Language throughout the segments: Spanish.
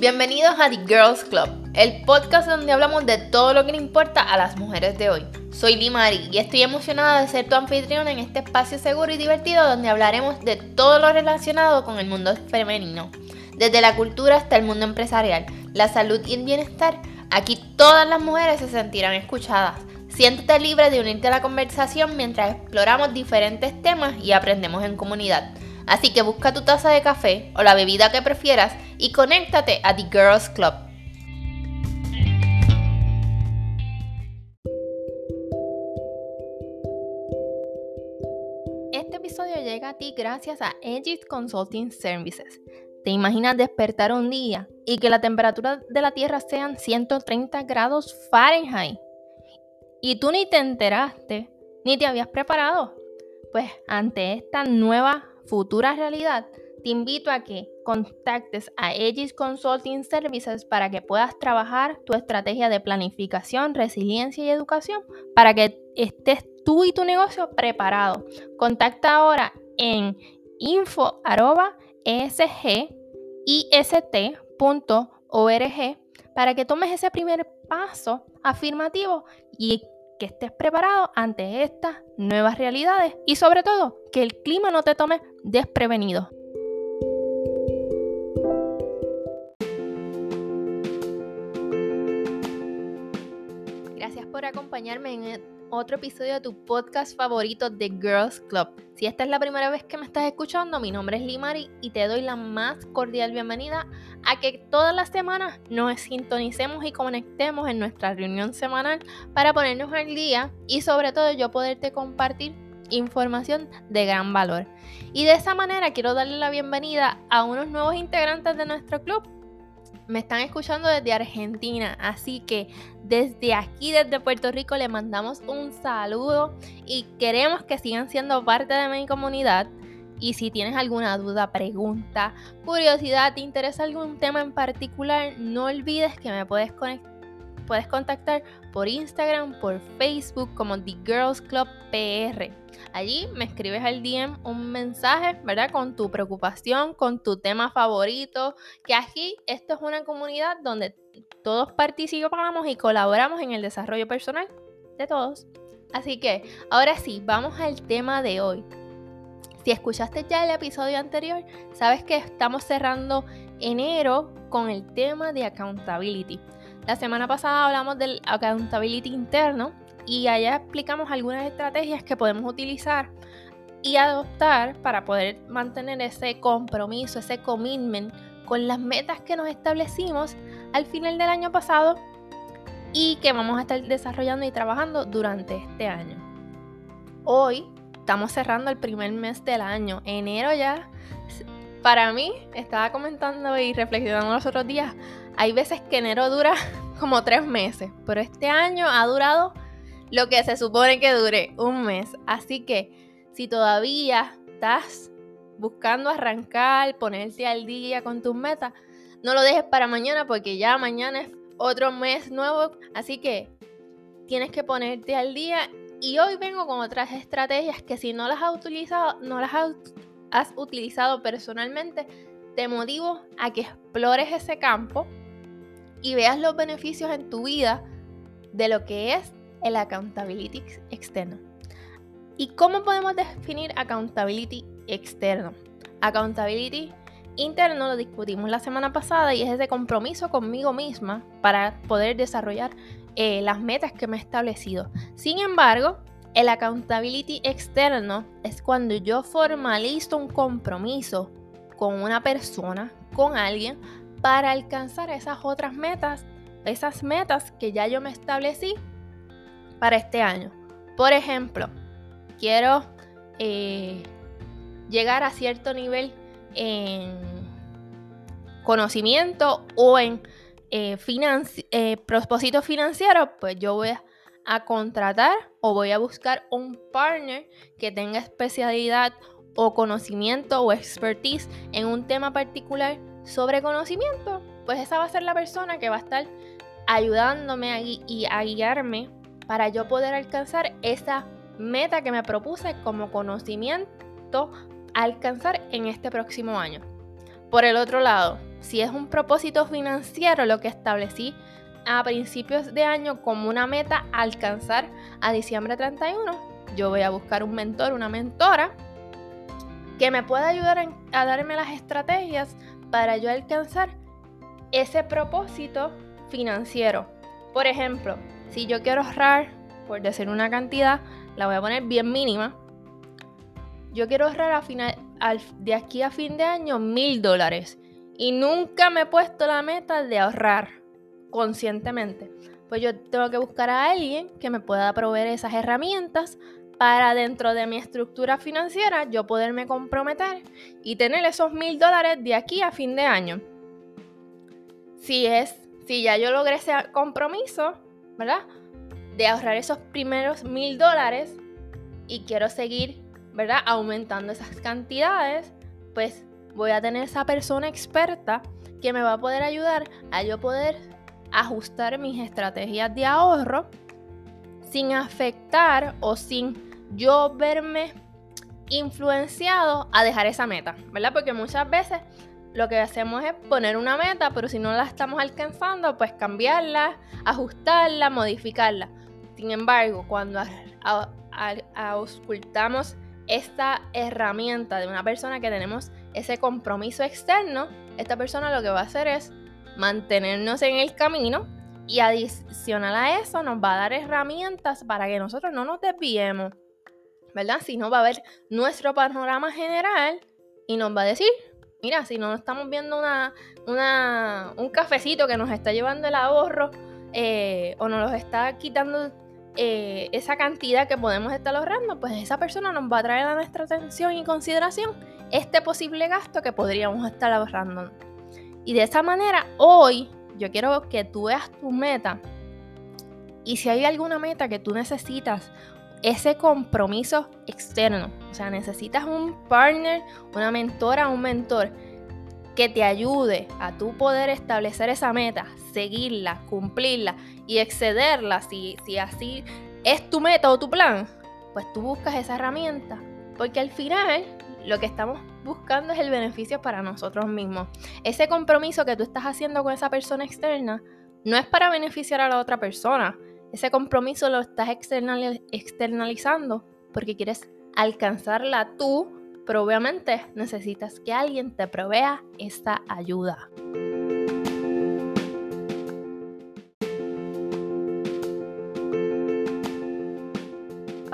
Bienvenidos a The Girls Club, el podcast donde hablamos de todo lo que le importa a las mujeres de hoy. Soy Limari y estoy emocionada de ser tu anfitriona en este espacio seguro y divertido donde hablaremos de todo lo relacionado con el mundo femenino, desde la cultura hasta el mundo empresarial, la salud y el bienestar. Aquí todas las mujeres se sentirán escuchadas. Siéntete libre de unirte a la conversación mientras exploramos diferentes temas y aprendemos en comunidad. Así que busca tu taza de café o la bebida que prefieras y conéctate a The Girls Club. Este episodio llega a ti gracias a Aegis Consulting Services. ¿Te imaginas despertar un día y que la temperatura de la Tierra sean 130 grados Fahrenheit? Y tú ni te enteraste, ni te habías preparado. Pues ante esta nueva futura realidad, te invito a que contactes a Aegis Consulting Services para que puedas trabajar tu estrategia de planificación, resiliencia y educación para que estés tú y tu negocio preparado. Contacta ahora en info.esgist.org para que tomes ese primer paso afirmativo y que estés preparado ante estas nuevas realidades y sobre todo que el clima no te tome desprevenido. Gracias por acompañarme en otro episodio de tu podcast favorito de Girls Club. Si esta es la primera vez que me estás escuchando, mi nombre es Limari y te doy la más cordial bienvenida a que todas las semanas nos sintonicemos y conectemos en nuestra reunión semanal para ponernos al día y sobre todo yo poderte compartir información de gran valor. Y de esa manera quiero darle la bienvenida a unos nuevos integrantes de nuestro club me están escuchando desde Argentina, así que desde aquí, desde Puerto Rico, le mandamos un saludo y queremos que sigan siendo parte de mi comunidad. Y si tienes alguna duda, pregunta, curiosidad, te interesa algún tema en particular, no olvides que me puedes conectar puedes contactar por Instagram, por Facebook como The Girls Club PR. Allí me escribes al DM un mensaje, ¿verdad? Con tu preocupación, con tu tema favorito, que aquí esto es una comunidad donde todos participamos y colaboramos en el desarrollo personal de todos. Así que, ahora sí, vamos al tema de hoy. Si escuchaste ya el episodio anterior, sabes que estamos cerrando enero con el tema de accountability. La semana pasada hablamos del accountability interno y allá explicamos algunas estrategias que podemos utilizar y adoptar para poder mantener ese compromiso, ese commitment con las metas que nos establecimos al final del año pasado y que vamos a estar desarrollando y trabajando durante este año. Hoy estamos cerrando el primer mes del año, enero ya. Para mí, estaba comentando y reflexionando los otros días, hay veces que enero dura como tres meses, pero este año ha durado lo que se supone que dure, un mes. Así que si todavía estás buscando arrancar, ponerte al día con tus metas, no lo dejes para mañana porque ya mañana es otro mes nuevo. Así que tienes que ponerte al día. Y hoy vengo con otras estrategias que si no las has utilizado, no las has utilizado personalmente, te motivo a que explores ese campo y veas los beneficios en tu vida de lo que es el accountability externo. ¿Y cómo podemos definir accountability externo? Accountability interno lo discutimos la semana pasada y es ese compromiso conmigo misma para poder desarrollar eh, las metas que me he establecido. Sin embargo, el accountability externo es cuando yo formalizo un compromiso con una persona, con alguien, para alcanzar esas otras metas, esas metas que ya yo me establecí para este año. Por ejemplo, quiero eh, llegar a cierto nivel en conocimiento o en eh, eh, propósito financiero, pues yo voy a, a contratar o voy a buscar un partner que tenga especialidad o conocimiento o expertise en un tema particular sobre conocimiento, pues esa va a ser la persona que va a estar ayudándome y a guiarme para yo poder alcanzar esa meta que me propuse como conocimiento alcanzar en este próximo año. Por el otro lado, si es un propósito financiero, lo que establecí a principios de año como una meta alcanzar a diciembre 31, yo voy a buscar un mentor, una mentora que me pueda ayudar a darme las estrategias para yo alcanzar ese propósito financiero. Por ejemplo, si yo quiero ahorrar, por decir una cantidad, la voy a poner bien mínima. Yo quiero ahorrar final, de aquí a fin de año mil dólares. Y nunca me he puesto la meta de ahorrar conscientemente. Pues yo tengo que buscar a alguien que me pueda proveer esas herramientas para dentro de mi estructura financiera yo poderme comprometer y tener esos mil dólares de aquí a fin de año. Si es, si ya yo logré ese compromiso, ¿verdad? De ahorrar esos primeros mil dólares y quiero seguir, ¿verdad? Aumentando esas cantidades, pues voy a tener esa persona experta que me va a poder ayudar a yo poder ajustar mis estrategias de ahorro sin afectar o sin yo verme influenciado a dejar esa meta, ¿verdad? Porque muchas veces lo que hacemos es poner una meta, pero si no la estamos alcanzando, pues cambiarla, ajustarla, modificarla. Sin embargo, cuando auscultamos esta herramienta de una persona que tenemos ese compromiso externo, esta persona lo que va a hacer es mantenernos en el camino y adicional a eso nos va a dar herramientas para que nosotros no nos desviemos ¿verdad? Si no va a ver nuestro panorama general y nos va a decir, mira, si no estamos viendo una, una, un cafecito que nos está llevando el ahorro eh, o nos está quitando eh, esa cantidad que podemos estar ahorrando, pues esa persona nos va a traer a nuestra atención y consideración este posible gasto que podríamos estar ahorrando. Y de esa manera, hoy yo quiero que tú veas tu meta y si hay alguna meta que tú necesitas ese compromiso externo. O sea, necesitas un partner, una mentora, un mentor que te ayude a tú poder establecer esa meta, seguirla, cumplirla y excederla. Si, si así es tu meta o tu plan, pues tú buscas esa herramienta. Porque al final lo que estamos buscando es el beneficio para nosotros mismos. Ese compromiso que tú estás haciendo con esa persona externa no es para beneficiar a la otra persona, ese compromiso lo estás externalizando porque quieres alcanzarla tú, pero obviamente necesitas que alguien te provea esta ayuda.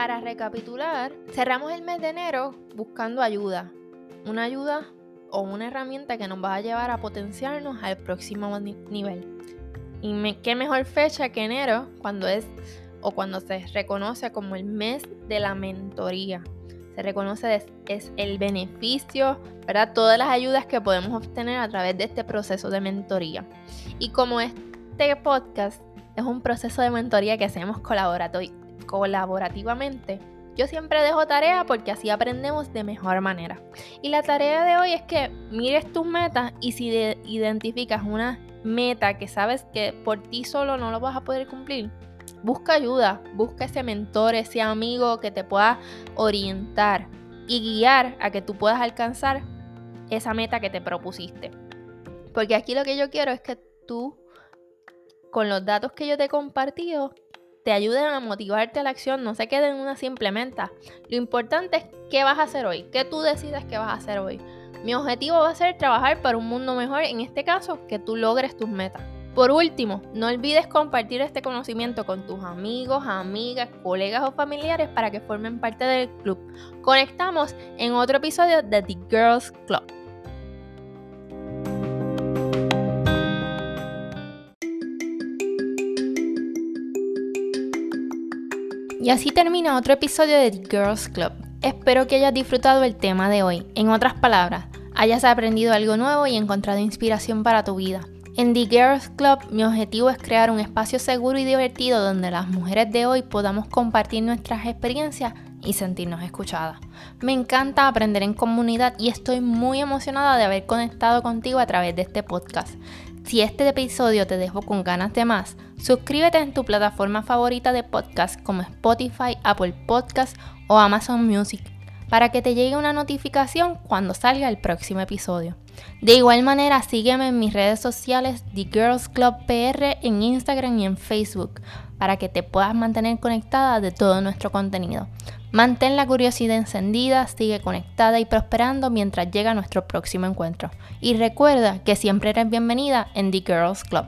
Para recapitular, cerramos el mes de enero buscando ayuda. Una ayuda o una herramienta que nos va a llevar a potenciarnos al próximo nivel. Y qué mejor fecha que enero, cuando es o cuando se reconoce como el mes de la mentoría. Se reconoce es, el beneficio, ¿verdad? Todas las ayudas que podemos obtener a través de este proceso de mentoría. Y como este podcast es un proceso de mentoría que hacemos colaborativamente, yo siempre dejo tarea porque así aprendemos de mejor manera. Y la tarea de hoy es que mires tus metas y si identificas una meta que sabes que por ti solo no lo vas a poder cumplir, busca ayuda, busca ese mentor, ese amigo que te pueda orientar y guiar a que tú puedas alcanzar esa meta que te propusiste. Porque aquí lo que yo quiero es que tú, con los datos que yo te he compartido, te ayuden a motivarte a la acción, no se quede en una simple meta. Lo importante es qué vas a hacer hoy, qué tú decides que vas a hacer hoy. Mi objetivo va a ser trabajar para un mundo mejor, en este caso, que tú logres tus metas. Por último, no olvides compartir este conocimiento con tus amigos, amigas, colegas o familiares para que formen parte del club. Conectamos en otro episodio de The Girls Club. Y así termina otro episodio de The Girls Club. Espero que hayas disfrutado el tema de hoy. En otras palabras, hayas aprendido algo nuevo y encontrado inspiración para tu vida. En The Girls Club mi objetivo es crear un espacio seguro y divertido donde las mujeres de hoy podamos compartir nuestras experiencias y sentirnos escuchadas. Me encanta aprender en comunidad y estoy muy emocionada de haber conectado contigo a través de este podcast. Si este episodio te dejó con ganas de más, suscríbete en tu plataforma favorita de podcast como Spotify, Apple Podcast o Amazon Music para que te llegue una notificación cuando salga el próximo episodio. De igual manera, sígueme en mis redes sociales The Girls Club PR en Instagram y en Facebook para que te puedas mantener conectada de todo nuestro contenido. Mantén la curiosidad encendida, sigue conectada y prosperando mientras llega nuestro próximo encuentro. Y recuerda que siempre eres bienvenida en The Girls Club.